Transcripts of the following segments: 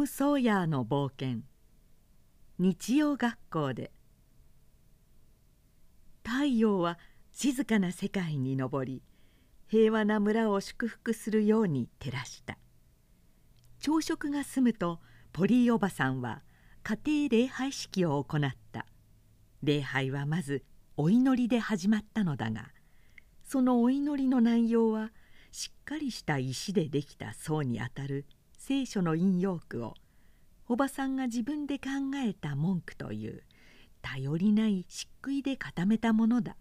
ム・ソーヤーの冒険。日曜学校で。太陽は静かな世界に昇り平和な村を祝福するように照らした。朝食が済むとポリーおばさんは家庭礼拝式を行った。礼拝はまずお祈りで始まったのだがそのお祈りの内容はしっかりした石でできた層にあたる聖書の引用句をおばさんが自分で考えた文句という頼りない漆喰で固めたものだ。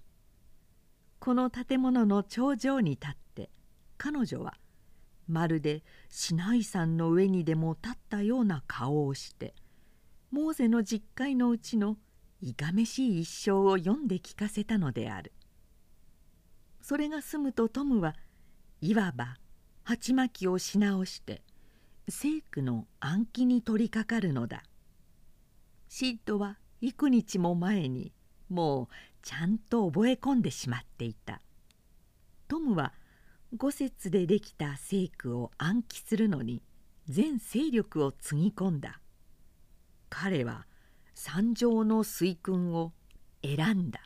この建物の頂上に立って彼女はまるでシナイ山の上にでも立ったような顔をしてモーゼの実会のうちのいかめしい一生を読んで聞かせたのである。それが済むとトムはいわば鉢巻きをし直して聖句の暗記に取りかかるのだ。シッドは幾日も前にもうちゃんと覚え込んでしまっていた。トムは五節でできた聖句を暗記するのに全勢力をつぎ込んだ。彼は三条の水訓を選んだ。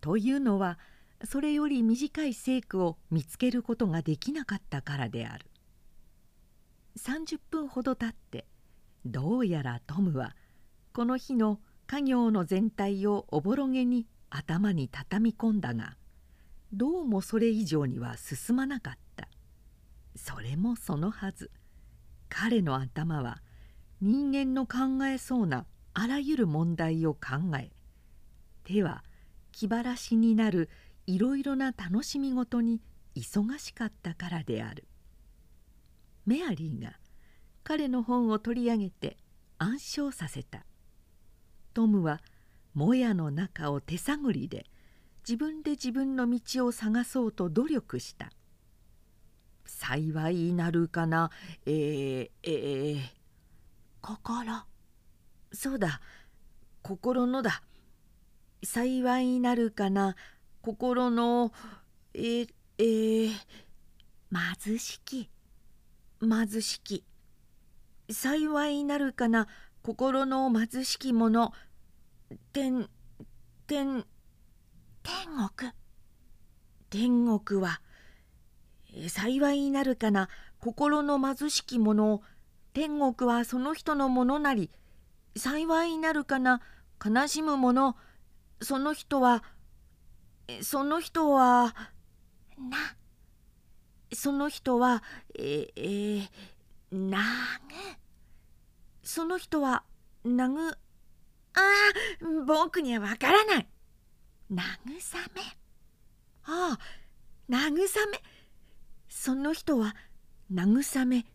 というのはそれより短い聖句を見つけることができなかったからである。30分ほど経ってどうやらトムはこの日の家業の全体をおぼろげに頭に畳み込んだがどうもそれ以上には進まなかった。それもそのはず。彼の頭は人間の考えそうなあらゆる問題を考え手は気晴らしになるいろいろな楽しみごとに忙しかったからである。メアリーが彼の本を取り上げて暗唱させた。トムはもやの中を手探りで自分で自分の道を探そうと努力した。幸いなるかな？えー、えー、心。そうだ。心のだ。幸いなるかな？心のええー、貧しき。貧しき。幸いなるかな心の貧しき者。天天天国。天国は幸いなるかな心の貧しき者。天国はその人のものなり幸いなるかな悲しむ者。その人はその人はなその人はええー、なぐその人はなぐああ僕にはわからない。慰めああ慰めその人は慰め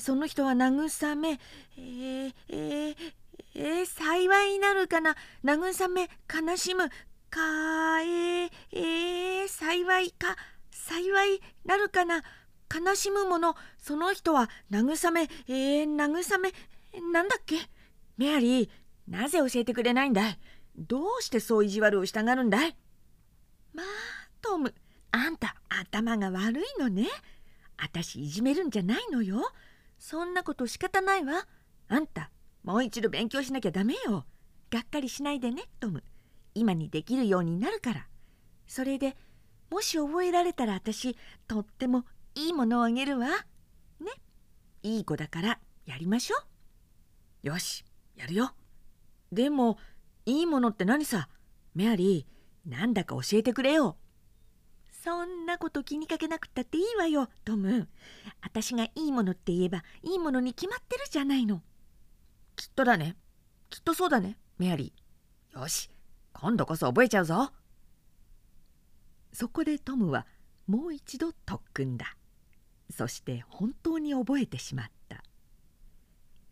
その人は慰めえー、えー、えー、幸いなるかな？慰め悲しむ。かえー、えー、幸いか？幸いなるかな。悲しむもの。その人は慰めえー、慰め。なんだっけ？メアリーなぜ教えてくれないんだい？どうしてそう意地悪をしたがるんだい？まあトムあんた頭が悪いのね。あたしいじめるんじゃないのよ。そんなこと仕方ないわ。あんたもう一度勉強しなきゃダメよ。がっかりしないでねトム。今にできるようになるから。それでもし覚えられたら私とってもいいものをあげるわ。ね。いい子だからやりましょう。よしやるよ。でもいいものって何さ？メアリーなんだか教えてくれよ。そんなこと気にかけなくったっていいわよトム。私がいいものって言えばいいものに決まってるじゃないの。きっとだね。きっとそうだねメアリー。よし今度こそ覚えちゃうぞ。そこでトムはもう一度特訓だ。そして本当に覚えてしまった。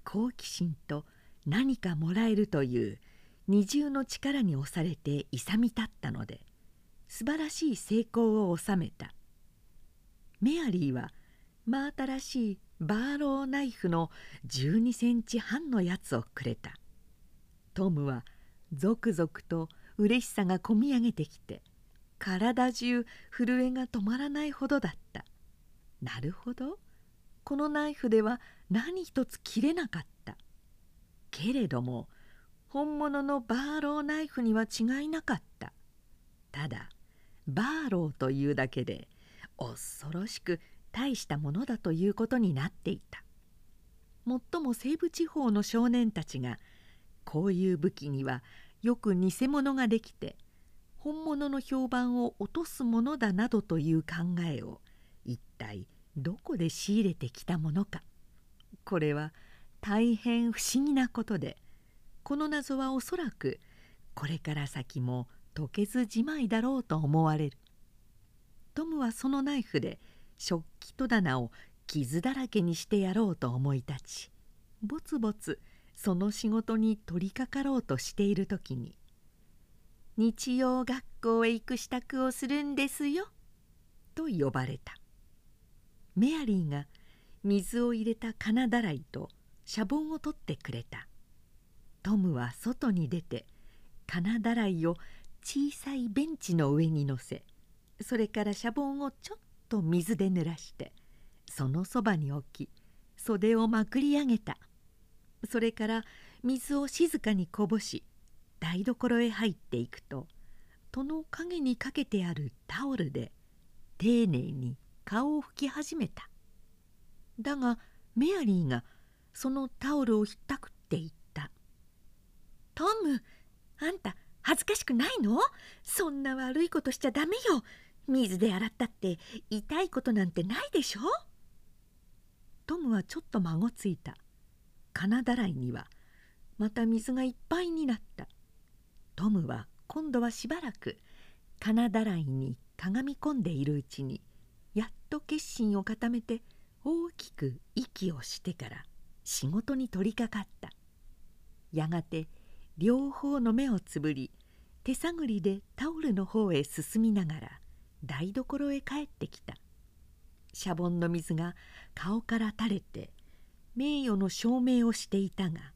好奇心と何かもらえるという二重の力に押されて勇み立ったので素晴らしい成功を収めた。メアリーは真新しいバーローナイフの12センチ半のやつをくれた。トムは続々と嬉しさがこみ上げてきて体中震えが止まらないほどだった。なるほど。このナイフでは何一つ切れなかった。けれども本物のバーローナイフには違いなかった。ただバーローというだけで恐ろしく大したものだということになっていた。もっとも西部地方の少年たちがこういう武器にはよく偽物ができて本物の評判を落とすものだなどという考えを一体どこで仕入れてきたものか。これは大変不思議なことでこの謎はおそらくこれから先も解けずじまいだろうと思われる。トムはそのナイフで食器戸棚を傷だらけにしてやろうと思い立ちぼつぼつその仕事に取り掛かろうとしている時に「日曜学校へ行く支度をするんですよ」と呼ばれた。メアリーが水を入れた金だらいとシャボンを取ってくれた。トムは外に出て金だらいを小さいベンチの上に乗せそれからシャボンをちょっと水で濡らしてそのそばに置き袖をまくり上げた。それから水を静かにこぼし台所へ入っていくと戸の陰にかけてあるタオルで丁寧に顔を拭き始めた。だがメアリーがそのタオルをひったくって言った「トムあんた恥ずかしくないの？そんな悪いことしちゃダメよ。水で洗ったって痛いことなんてないでしょ？トムはちょっと孫ついた。金だらいにはまた水がいっぱいになった。トムは今度はしばらく金だらいにかがみ込んでいるうちにやっと決心を固めて大きく息をしてから仕事に取りかかった。やがて両方の目をつぶり手探りでタオルの方へ進みながら台所へ帰ってきた。シャボンの水が顔から垂れて名誉の証明をしていたが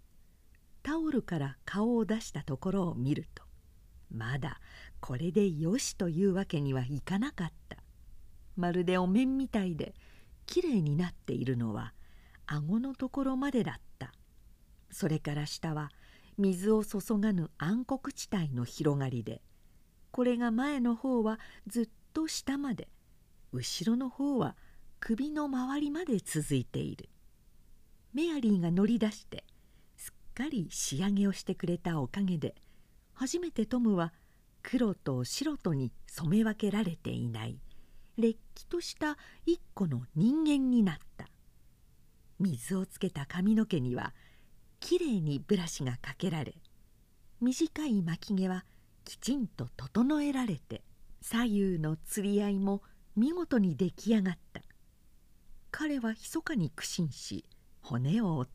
タオルから顔を出したところを見るとまだこれでよしというわけにはいかなかった。まるでお面みたいできれいになっているのは顎のところまでだった。それから下は水を注がぬ暗黒地帯の広がりでこれが前の方はずっと下まで後ろの方は首の周りまで続いている。メアリーが乗り出してかり仕上げをしてくれたおかげで初めてトムは黒と白とに染め分けられていないれっきとした一個の人間になった。水をつけた髪の毛にはきれいにブラシがかけられ短い巻き毛はきちんと整えられて左右の釣り合いも見事に出来上がった。彼は密かに苦心し骨を折っ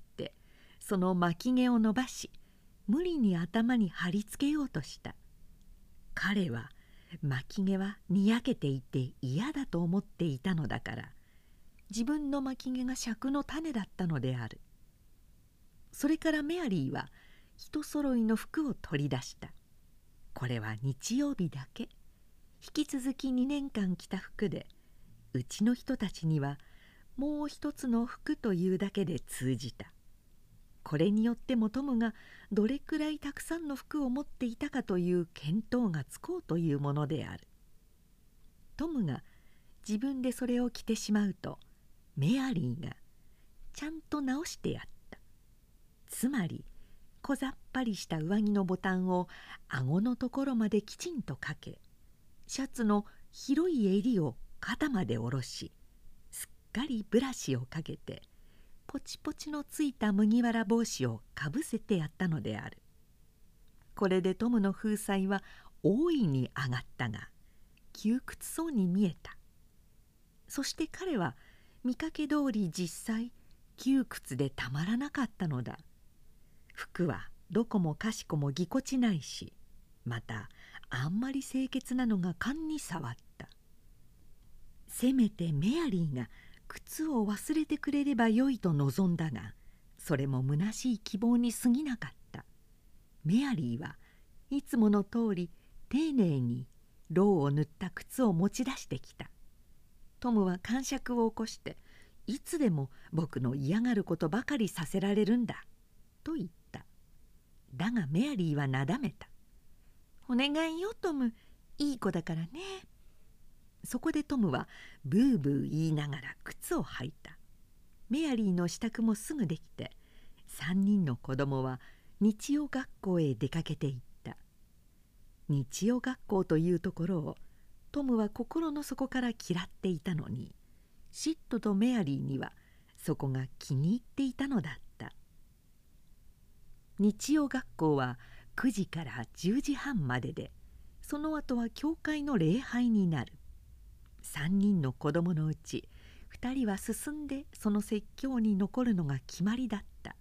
その巻き毛を伸ばし無理に頭に貼り付けようとした。彼は巻き毛はにやけていて嫌だと思っていたのだから自分の巻き毛が尺の種だったのである。それからメアリーは人揃いの服を取り出した。これは日曜日だけ。引き続き2年間着た服でうちの人たちにはもう一つの服というだけで通じた。これによってもトムがどれくらいたくさんの服を持っていたかという見当がつこうというものである。トムが自分でそれを着てしまうとメアリーがちゃんと直してやった。つまり小ざっぱりした上着のボタンを顎のところまできちんとかけシャツの広い襟を肩まで下ろしすっかりブラシをかけてポチポチのついた麦わら帽子をかぶせてやったのである。これでトムの風采は大いに上がったが窮屈そうに見えた。そして彼は見かけ通り実際窮屈でたまらなかったのだ。服はどこもかしこもぎこちないしまたあんまり清潔なのが勘に触った。せめてメアリーが靴を忘れてくれればよいと望んだがそれも虚しい希望に過ぎなかった。メアリーはいつもの通り丁寧にろうを塗った靴を持ち出してきた。トムは感触を起こしていつでも僕の嫌がることばかりさせられるんだ」と言った。だがメアリーはなだめた「お願いよトム。いい子だからね」そこでトムはブーブー言いながら靴を履いた。メアリーの支度もすぐできて3人の子供は日曜学校へ出かけていった。日曜学校というところをトムは心の底から嫌っていたのにシットとメアリーにはそこが気に入っていたのだった。日曜学校は9時から10時半まででその後は教会の礼拝になる。3人の子供のうち2人は進んでその説教に残るのが決まりだった。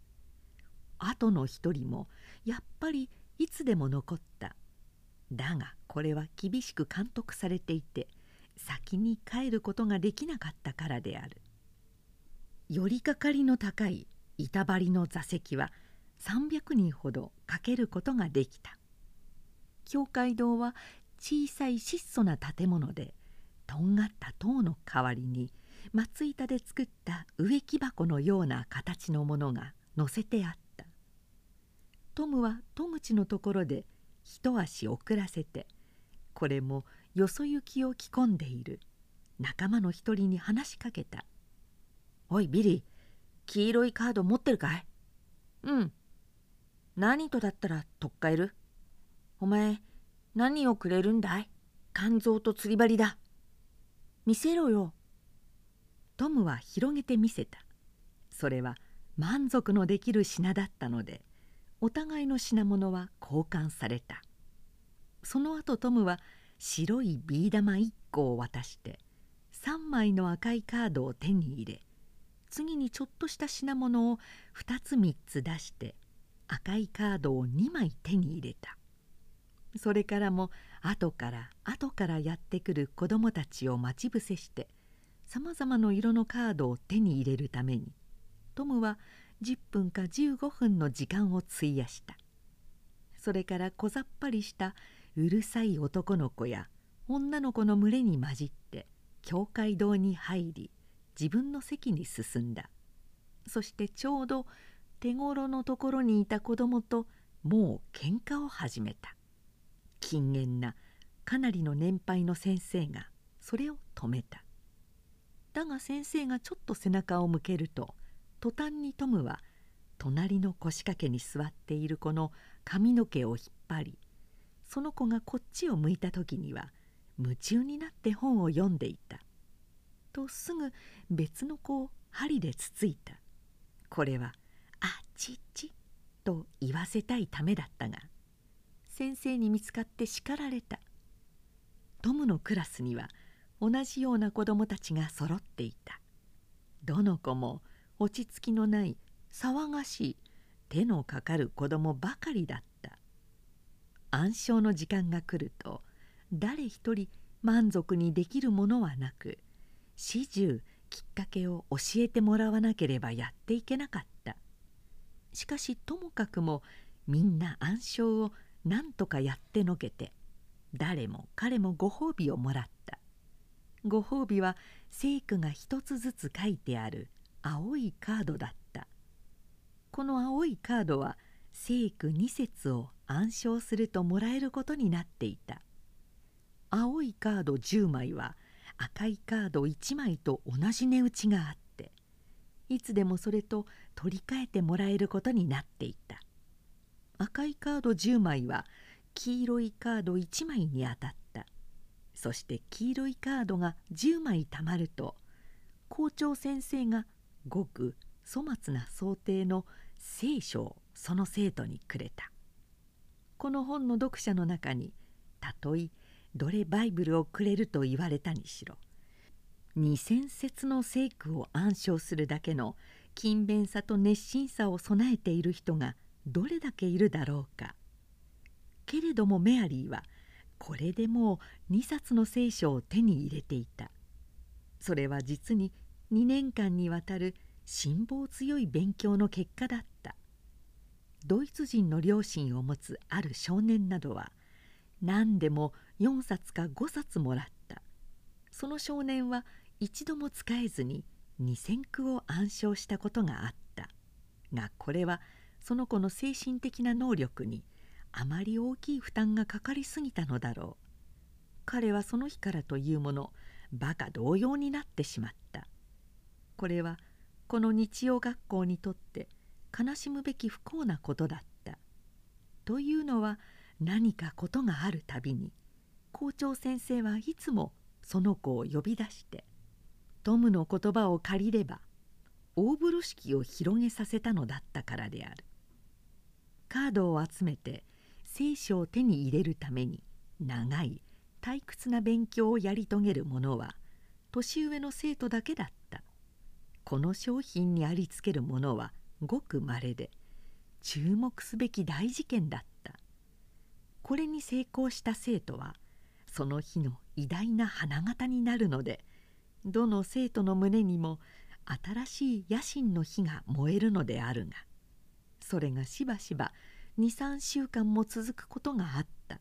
後の1人もやっぱりいつでも残った。だがこれは厳しく監督されていて先に帰ることができなかったからである。寄りかかりの高い板張りの座席は300人ほどかけることができた。教会堂は小さい質素な建物でとんがった塔の代わりに松板で作った植木箱のような形のものが載せてあった。トムは戸口のところで一足遅らせてこれもよそ行きを着込んでいる。仲間の一人に話しかけた「おいビリー黄色いカード持ってるかい?」「うん。何とだったらとっかえる?」「お前何をくれるんだい？肝臓と釣り針だ」「見せろよ」トムは広げてみせた。それは満足のできる品だったのでお互いの品物は交換された。その後トムは白いビー玉1個を渡して3枚の赤いカードを手に入れ次にちょっとした品物を2つ3つ出して赤いカードを2枚手に入れた。それからも後から後からやってくる子供たちを待ち伏せしてさまざまな色のカードを手に入れるためにトムは10分か15分の時間を費やした。それから小ざっぱりしたうるさい男の子や女の子の群れに混じって教会堂に入り自分の席に進んだ。そしてちょうど手頃のところにいた子供ともう喧嘩を始めた。勤勉なかなりの年配の先生がそれを止めただが先生がちょっと背中を向けると途端にトムは隣の腰掛けに座っている子の髪の毛を引っ張りその子がこっちを向いた時には夢中になって本を読んでいた。とすぐ別の子を針でつついた。これは「あっちっち」と言わせたいためだったが先生に見つかって叱られた。トムのクラスには同じような子供たちが揃っていた。どの子も落ち着きのない騒がしい手のかかる子供ばかりだった。暗唱の時間が来ると誰一人満足にできるものはなく始終きっかけを教えてもらわなければやっていけなかったしかしともかくもみんな暗唱を何とかやってのけて誰も彼もご褒美をもらった。ご褒美は聖句が一つずつ書いてある青いカードだった。この青いカードは聖句2節を暗唱するともらえることになっていた。青いカード10枚は赤いカード1枚と同じ値打ちがあっていつでもそれと取り替えてもらえることになっていた。赤いカード10枚は黄色いカード1枚に当たった。そして黄色いカードが10枚たまると校長先生がごく粗末な想定の聖書をその生徒にくれた。この本の読者の中にたとえどれバイブルをくれると言われたにしろ2,000節の聖句を暗唱するだけの勤勉さと熱心さを備えている人がどれだけいるだろうか。けれどもメアリーはこれでもう2冊の聖書を手に入れていた。それは実に2年間にわたる辛抱強い勉強の結果だった。ドイツ人の両親を持つある少年などは何でも4冊か5冊もらった。その少年は一度も使えずに2,000句を暗唱したことがあった。がこれはその子の精神的な能力にあまり大きい負担がかかりすぎたのだろう。彼はその日からというものバカ同様になってしまった。これはこの日曜学校にとって悲しむべき不幸なことだった。というのは何かことがあるたびに校長先生はいつもその子を呼び出してトムの言葉を借りれば大風呂敷を広げさせたのだったからである。カードを集めて聖書を手に入れるために長い退屈な勉強をやり遂げる者は年上の生徒だけだった。この商品にありつける者はごくまれで注目すべき大事件だった。これに成功した生徒はその日の偉大な花形になるのでどの生徒の胸にも新しい野心の火が燃えるのであるがそれがしばしば23週間も続くことがあった。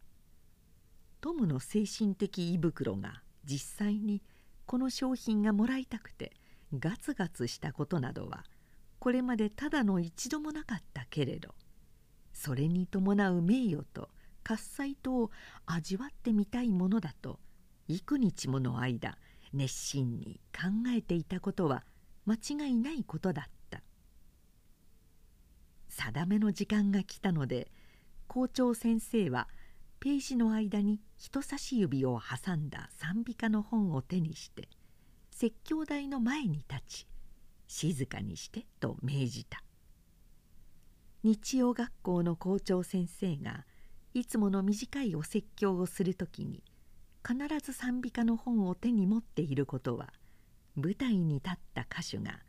トムの精神的胃袋が実際にこの商品がもらいたくてガツガツしたことなどはこれまでただの一度もなかったけれどそれに伴う名誉と喝采とを味わってみたいものだと幾日もの間熱心に考えていたことは間違いないことだった。定めの時間が来たので校長先生はページの間に人差し指を挟んだ賛美歌の本を手にして説教台の前に立ち静かにしてと命じた。日曜学校の校長先生がいつもの短いお説教をする時に必ず賛美歌の本を手に持っていることは舞台に立った歌手が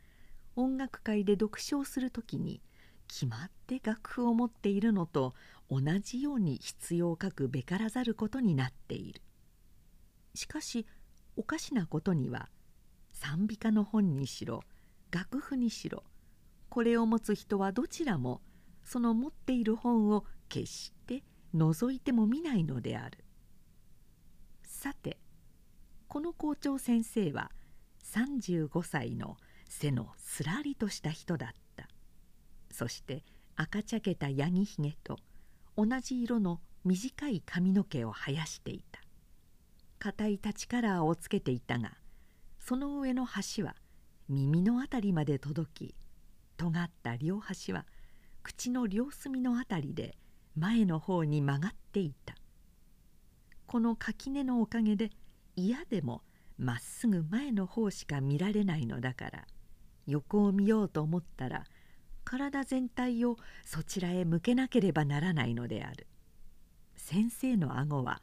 音楽会で読書をする時に決まって楽譜を持っているのと同じように必要を書くべからざることになっている。しかしおかしなことには賛美歌の本にしろ楽譜にしろこれを持つ人はどちらもその持っている本を決して覗いても見ないのである。さてこの校長先生は35歳の背のすらりとした人だった。そして赤茶けたヤギひげと同じ色の短い髪の毛を生やしていた。硬い立ちカラーをつけていたがその上の端は耳の辺りまで届き尖った両端は口の両隅の辺りで前の方に曲がっていた。この垣根のおかげで嫌でもまっすぐ前の方しか見られないのだから横を見ようと思ったら体全体をそちらへ向けなければならないのである。先生の顎は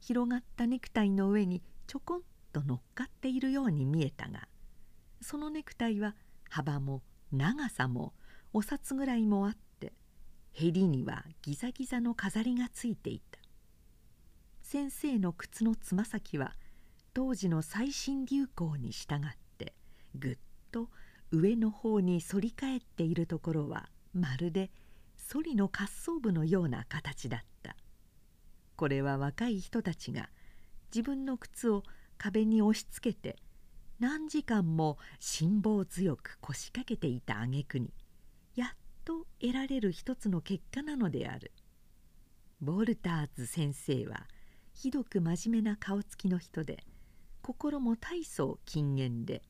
広がったネクタイの上にちょこんと乗っかっているように見えたがそのネクタイは幅も長さもお札ぐらいもあってへりにはギザギザの飾りがついていた。先生の靴のつま先は当時の最新流行に従ってぐっと上の方に反り返っているところはまるでソリの滑走部のような形だった。これは若い人たちが自分の靴を壁に押しつけて何時間も辛抱強く腰掛けていた挙句にやっと得られる一つの結果なのである。ボルターズ先生はひどく真面目な顔つきの人で心も大層禁言で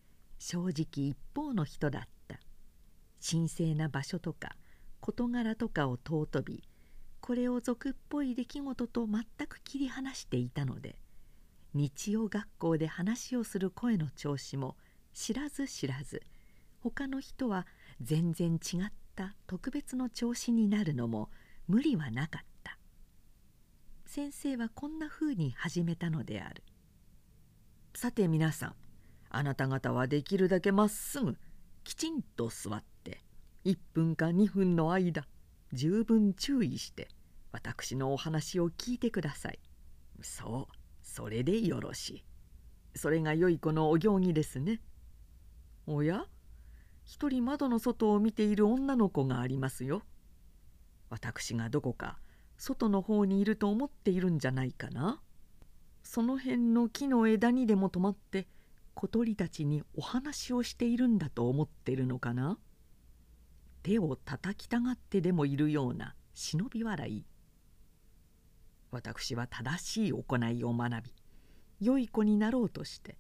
正直一方の人だった。神聖な場所とか事柄とかを尊びこれを俗っぽい出来事と全く切り離していたので日曜学校で話をする声の調子も知らず知らず他の人は全然違った特別の調子になるのも無理はなかった。先生はこんなふうに始めたのである。さて皆さんあなた方はできるだけまっすぐきちんと座って1分か2分の間十分注意して私のお話を聞いてください。そうそれでよろしい。それが良い子のお行儀ですね。おや一人窓の外を見ている女の子がありますよ。私がどこか外の方にいると思っているんじゃないかな。その辺の木の枝にでも止まって小鳥たちにお話をしているんだと思ってるのかな？手を叩きたがってでもいるような忍び笑い私は正しい行いを学び良い子になろうとして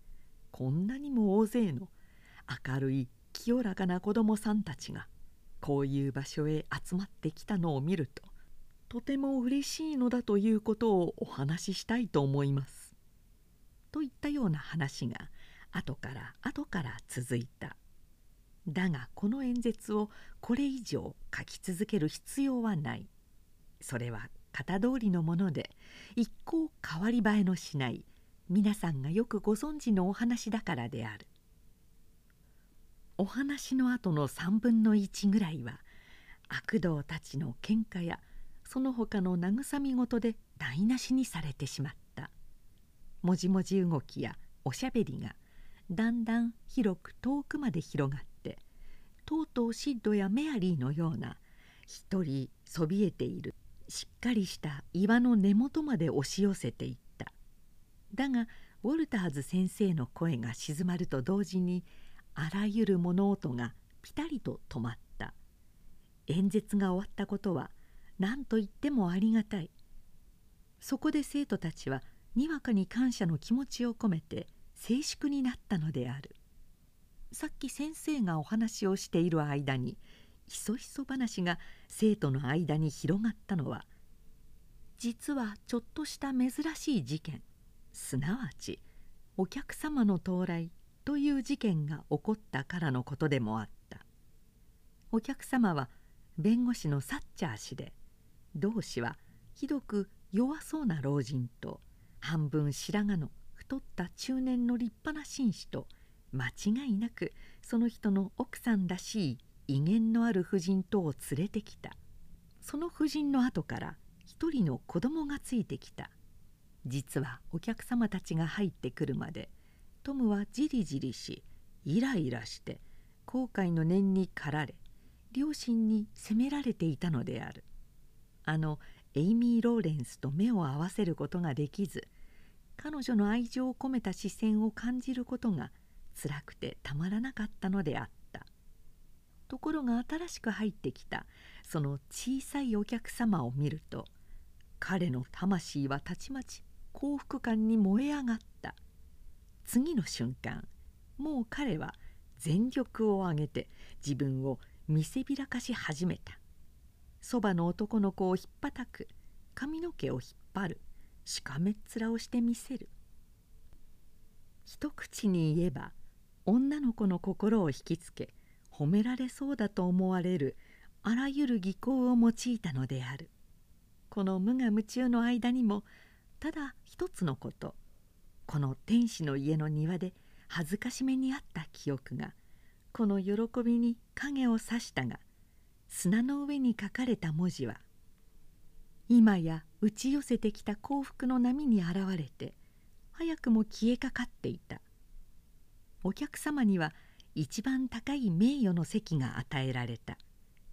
こんなにも大勢の明るい清らかな子供さんたちがこういう場所へ集まってきたのを見るととても嬉しいのだということをお話ししたいと思います。といったような話が後から後から続いた。だがこの演説をこれ以上書き続ける必要はない。それは型通りのもので一向変わり映えのしない皆さんがよくご存知のお話だからである。お話の後の3分の1ぐらいは悪童たちの喧嘩やその他の慰み事で台無しにされてしまったもじもじ動きやおしゃべりがだんだん広く遠くまで広がってとうとうシッドやメアリーのような一人そびえているしっかりした岩の根元まで押し寄せていった。だがウォルターズ先生の声が静まると同時にあらゆる物音がピタリと止まった。演説が終わったことは何と言ってもありがたい。そこで生徒たちはにわかに感謝の気持ちを込めて静粛になったのである。さっき先生がお話をしている間にひそひそ話が生徒の間に広がったのは実はちょっとした珍しい事件。すなわちお客様の到来という事件が起こったからのことでもあった。お客様は弁護士のサッチャー氏で同氏はひどく弱そうな老人と半分白髪の太った中年の立派な紳士と間違いなくその人の奥さんらしい威厳のある婦人とを連れてきた。その婦人の後から一人の子供がついてきた。実はお客様たちが入ってくるまでトムはじりじりしイライラして後悔の念に駆られ良心に責められていたのである。あのエイミー・ローレンスと目を合わせることができず彼女の愛情を込めた視線を感じることが辛くてたまらなかったのであった。ところが新しく入ってきたその小さいお客様を見ると彼の魂はたちまち幸福感に燃え上がった。次の瞬間もう彼は全力を挙げて自分を見せびらかし始めた。そばの男の子をひっぱたく髪の毛を引っ張る。しかめっ面をしてみせる。一口に言えば女の子の心を引きつけ褒められそうだと思われるあらゆる技巧を用いたのである。この無我夢中の間にもただ一つのことこの天使の家の庭で恥ずかしめにあった記憶がこの喜びに影をさしたが砂の上に書かれた文字は今や打ち寄せてきた幸福の波に現れて早くも消えかかっていた。お客様には一番高い名誉の席が与えられた。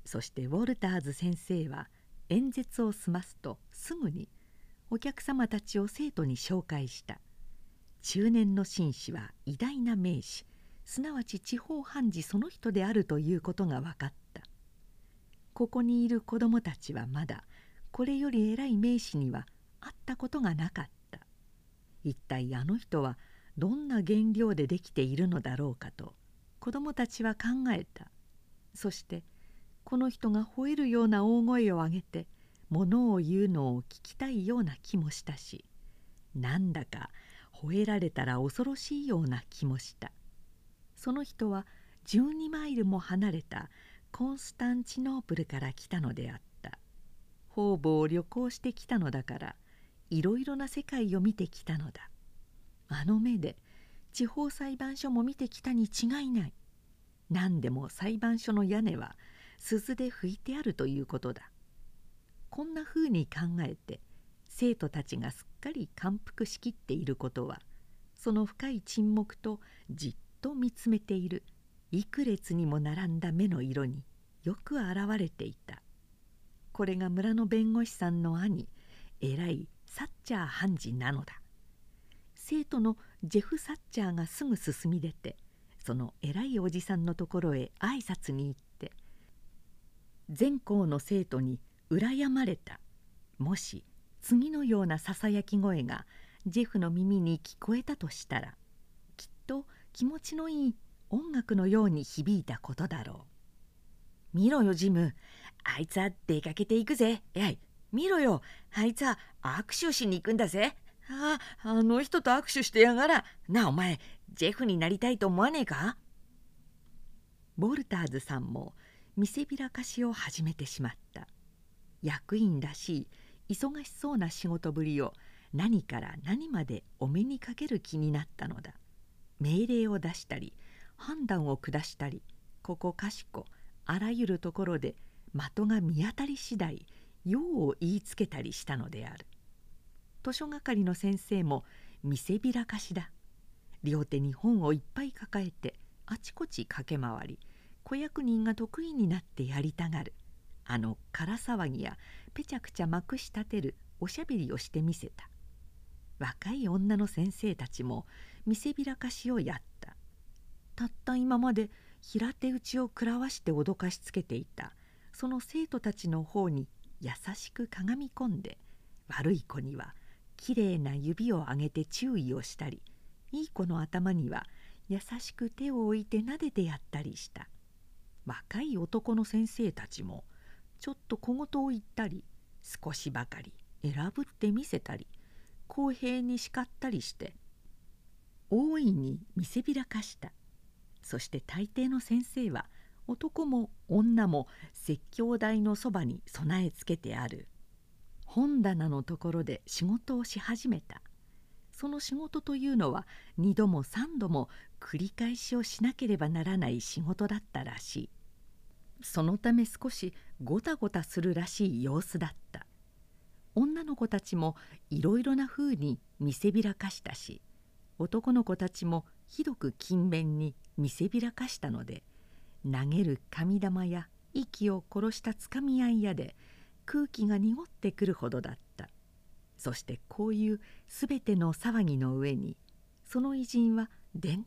そしてウォルターズ先生は演説を済ますとすぐにお客様たちを生徒に紹介した。中年の紳士は偉大な名士。すなわち地方判事その人であるということが分かったここにいる子供たちはまだこれより偉い名士には会ったことがなかった。一体あの人はどんな原料でできているのだろうかと子供たちは考えた。そしてこの人が吠えるような大声を上げて物を言うのを聞きたいような気もしたしなんだか吠えられたら恐ろしいような気もした。その人は12マイルも離れたコンスタンチノープルから来たのであった。方々を旅行してきたのだからいろいろな世界を見てきたのだ。あの目で地方裁判所も見てきたに違いない。何でも裁判所の屋根は鈴で拭いてあるということだ。こんなふうに考えて生徒たちがすっかり感服しきっていることはその深い沈黙とじっと見つめている幾列にも並んだ目の色によく表れていた。これが村の弁護士さんの兄偉いサッチャー判事なのだ生徒のジェフ・サッチャーがすぐ進み出てその偉いおじさんのところへ挨拶に行って全校の生徒に羨まれたもし次のようなささやき声がジェフの耳に聞こえたとしたらきっと気持ちのいい音楽のように響いたことだろう。見ろよジム。あいつは出かけていくぜ。やい見ろよ。あいつは握手しに行くんだぜ。あああの人と握手してやがら。なあお前ジェフになりたいと思わねえか？ボルターズさんも見せびらかしを始めてしまった。役員らしい忙しそうな仕事ぶりを何から何までお目にかける気になったのだ。命令を出したり判断を下したりここかしこあらゆるところで的が見当たり次第用を言いつけたりしたのである。図書係の先生も見せびらかしだ。両手に本をいっぱい抱えてあちこち駆け回り子役人が得意になってやりたがる。あの空騒ぎやぺちゃくちゃまくし立てるおしゃべりをしてみせた。若い女の先生たちも見せびらかしをやった。たった今まで平手打ちを食らわして脅かしつけていた。その生徒たちの方に優しくかがみ込んで悪い子にはきれいな指を上げて注意をしたりいい子の頭には優しく手を置いて撫でてやったりした。若い男の先生たちもちょっと小言を言ったり少しばかり選ぶってみせたり公平に叱ったりして大いに見せびらかした。そして大抵の先生は男も女も説教台のそばに備え付けてある。本棚のところで仕事をし始めた。その仕事というのは2度も3度も繰り返しをしなければならない仕事だったらしい。そのため少しごたごたするらしい様子だった。女の子たちもいろいろなふうに見せびらかしたし男の子たちもひどく勤勉に見せびらかしたので投げる紙玉や息を殺したつかみ合いやで空気が濁ってくるほどだった。そしてこういうすべての騒ぎの上にその偉人はでん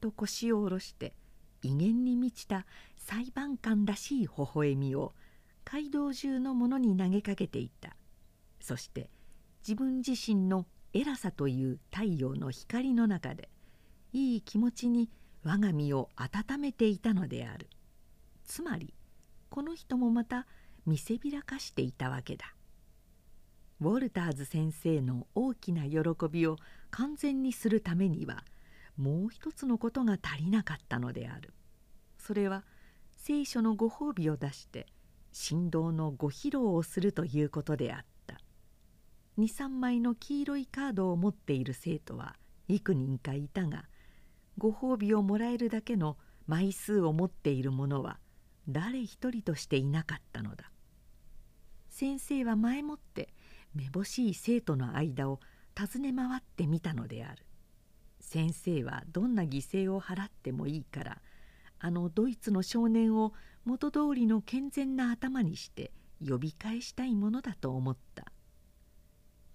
と腰を下ろして威厳に満ちた裁判官らしい微笑みを街道中の者に投げかけていた。そして自分自身の偉さという太陽の光の中でいい気持ちに我が身を温めていたのである。つまりこの人もまた見せびらかしていたわけだ。ウォルターズ先生の大きな喜びを完全にするためにはもう一つのことが足りなかったのである。それは聖書のご褒美を出して振動のご披露をするということであった。23枚の黄色いカードを持っている生徒は幾人かいたがご褒美をもらえるだけの枚数を持っている者は誰一人としていなかったのだ。先生は前もってめぼしい生徒の間を尋ね回ってみたのである。先生はどんな犠牲を払ってもいいからあのドイツの少年を元通りの健全な頭にして呼び返したいものだと思った。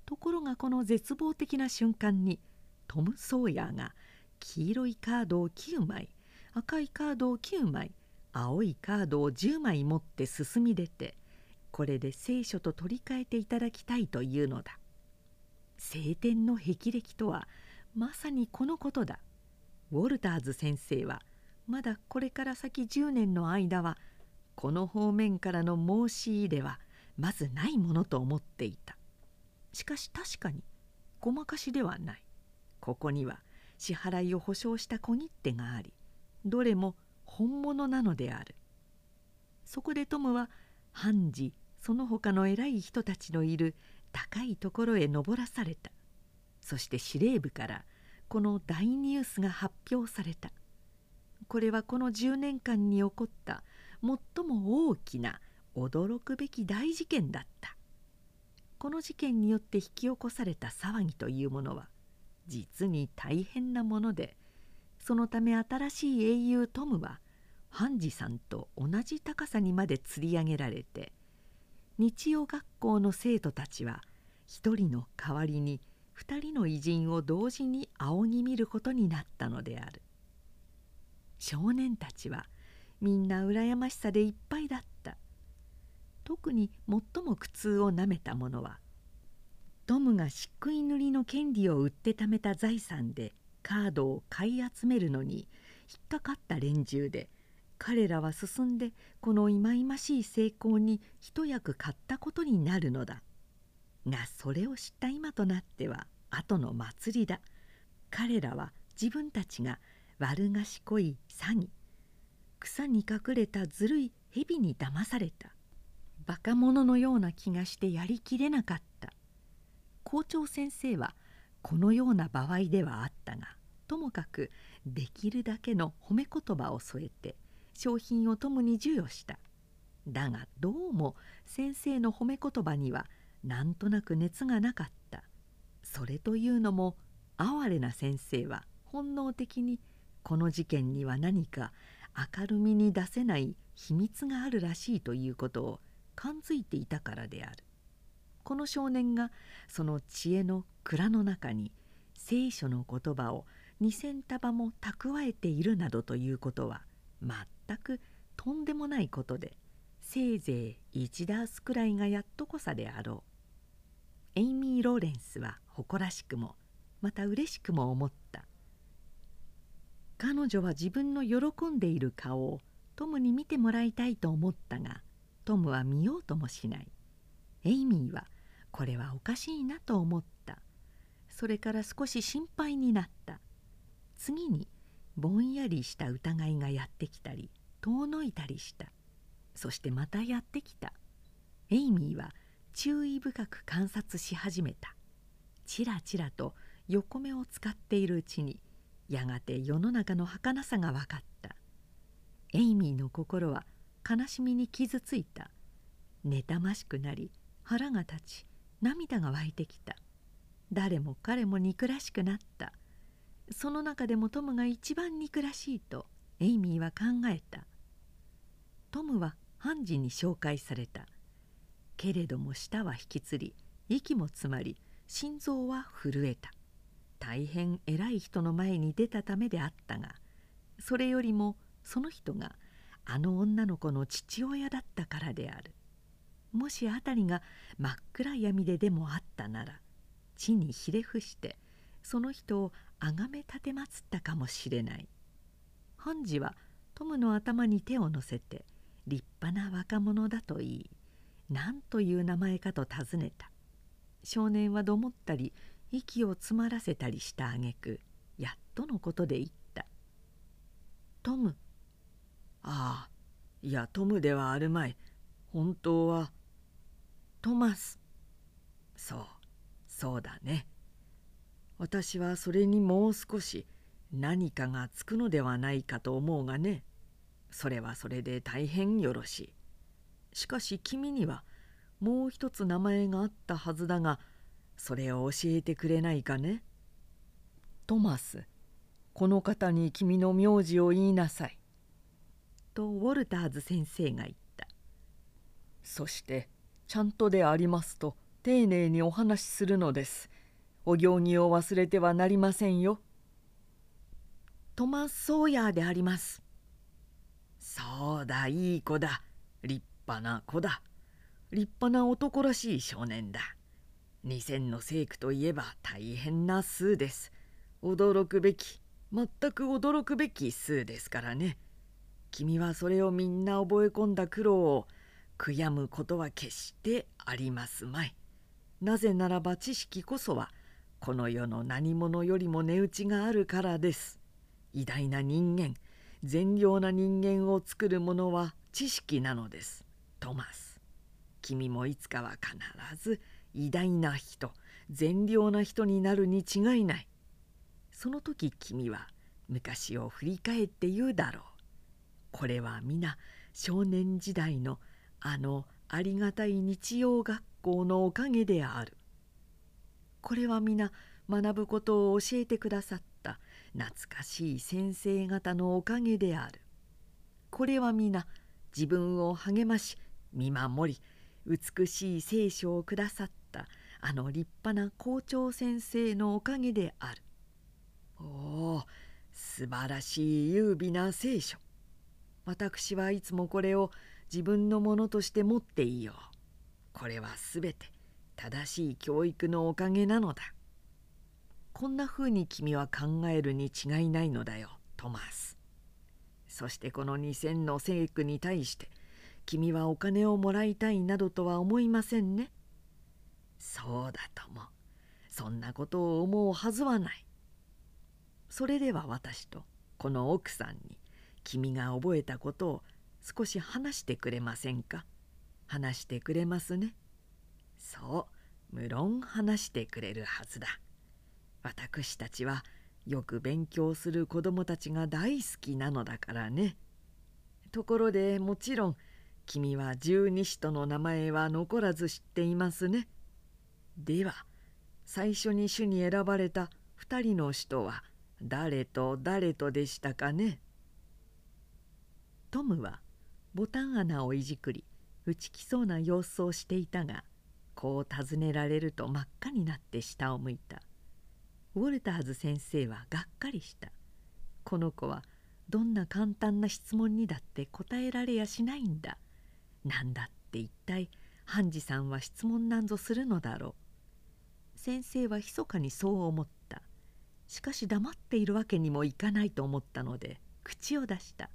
ところがこの絶望的な瞬間にトム・ソーヤーが黄色いカードを9枚赤いカードを9枚青いカードを10枚持って進み出てこれで聖書と取り替えていただきたいというのだ。聖典の霹靂とはまさにこのことだ。ウォルターズ先生はまだこれから先10年の間はこの方面からの申し入れはまずないものと思っていた。しかし確かにごまかしではない。ここには支払いを保証した小切手がありどれも本物なのである。そこでトムは判事その他の偉い人たちのいる高いところへ登らされた。そして司令部からこの大ニュースが発表された。これはこの10年間に起こった最も大きな驚くべき大事件だった。この事件によって引き起こされた騒ぎというものは実に大変なものでそのため新しい英雄トムはハンジさんと同じ高さにまで吊り上げられて日曜学校の生徒たちは一人の代わりに2人の偉人を同時に仰ぎ見ることになったのである。少年たちはみんな羨ましさでいっぱいだった。特に最も苦痛をなめた者はトムが漆喰塗りの権利を売って貯めた財産でカードを買い集めるのに引っかかった連中で彼らは進んでこの忌々しい成功に一役買ったことになるのだ。がそれを知った今となっては後の祭りだ。彼らは自分たちが悪賢い詐欺草に隠れたずるい蛇に騙された。バカ者のような気がしてやりきれなかった。校長先生はこのような場合ではあったがともかくできるだけの褒め言葉を添えて商品を共に授与した。だがどうも先生の褒め言葉にはなんとなく熱がなかった。それというのも哀れな先生は本能的にこの事件には何か明るみに出せない秘密があるらしいということを感づいていたからである。この少年がその知恵の蔵の中に聖書の言葉を2,000束も蓄えているなどということは全くとんでもないことでせいぜい1ダースくらいがやっとこさであろう。エイミー・ローレンスは誇らしくもまた嬉しくも思った。彼女は自分の喜んでいる顔をトムに見てもらいたいと思ったがトムは見ようともしない。エイミーはこれはおかしいなと思った。それから少し心配になった。次にぼんやりした疑いがやってきたり遠のいたりした。そしてまたやってきた。エイミーは注意深く観察し始めた。ちらちらと横目を使っているうちにやがて世の中の儚さが分かった。エイミーの心は悲しみに傷ついた。妬ましくなり腹が立ち涙が湧いてきた。誰も彼も憎らしくなった。その中でもトムが一番憎らしいとエイミーは考えた。トムは判事に紹介された。けれども舌は引きつり息も詰まり心臓は震えた。大変偉い人の前に出たためであったがそれよりもその人があの女の子の父親だったからである。もし辺りが真っ暗闇ででもあったなら地にひれ伏してその人を崇め立てまつったかもしれない。判事はトムの頭に手を乗せて立派な若者だと言い。何という名前かと尋ねた。少年はどもったり息を詰まらせたりしたあげくやっとのことで言った「トム」ああいやトムではあるまい。本当はトマス。そうそうだね。私はそれにもう少し何かがつくのではないかと思うがね。それはそれで大変よろしい。しかし君にはもう一つ名前があったはずだがそれを教えてくれないかね。トマスこの方に君の名字を言いなさい」とウォルターズ先生が言った。そしてちゃんとでありますと丁寧にお話しするのです。お行儀を忘れてはなりませんよ。トマス・ソーヤーであります。そうだいい子だ。立派な子だ。立派な男らしい少年だ。2,000の聖句といえば大変な数です。驚くべき全く驚くべき数ですからね。君はそれをみんな覚え込んだ苦労を悔やむことは決してありますまい。なぜならば知識こそはこの世の何者よりも値打ちがあるからです。偉大な人間善良な人間を作るものは知識なのです。トマス君もいつかは必ず偉大な人善良な人になるに違いない。その時君は昔を振り返って言うだろう。これは皆少年時代のあのありがたい日曜学校のおかげであるこれは皆学ぶことを教えてくださった懐かしい先生方のおかげであるこれは皆自分を励まし見守り美しい聖書をくださったあの立派な校長先生のおかげである。おお素晴らしい優美な聖書。私はいつもこれを自分のものとして持っていよう。これはすべて正しい教育のおかげなのだ。こんなふうに君は考えるに違いないのだよトマス。そしてこの2,000の聖句に対して君はお金をもらいたいなどとは思いませんね。そうだともそんなことを思うはずはない。それでは私とこの奥さんに君が覚えたことを少し話してくれませんか？話してくれますね。そう無論話してくれるはずだ。私たちはよく勉強する子供たちが大好きなのだからね。ところでもちろん君は十二使徒の名前は残らず知っていますね。では最初に主に選ばれた2人の使徒は誰と誰とでしたかね？トムはボタン穴をいじくり打ちきそうな様子をしていたがこう尋ねられると真っ赤になって下を向いた。ウォルターズ先生はがっかりした。この子はどんな簡単な質問にだって答えられやしないんだ。なんだって一体ハンジさんは質問なんぞするのだろう。先生は密かにそう思った。しかし黙っているわけにもいかないと思ったので口を出した「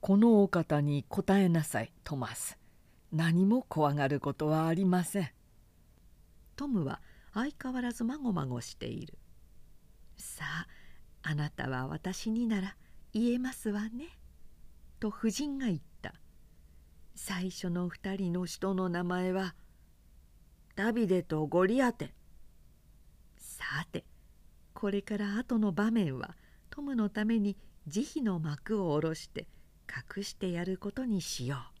このお方に答えなさいトマス。何も怖がることはありません」トムは相変わらずまごまごしている「さああなたは私になら言えますわね」と夫人が言った。最初の二人の人の名前は「ダビデとゴリアテ。さてこれから後の場面はトムのために慈悲の幕を下ろして隠してやることにしよう。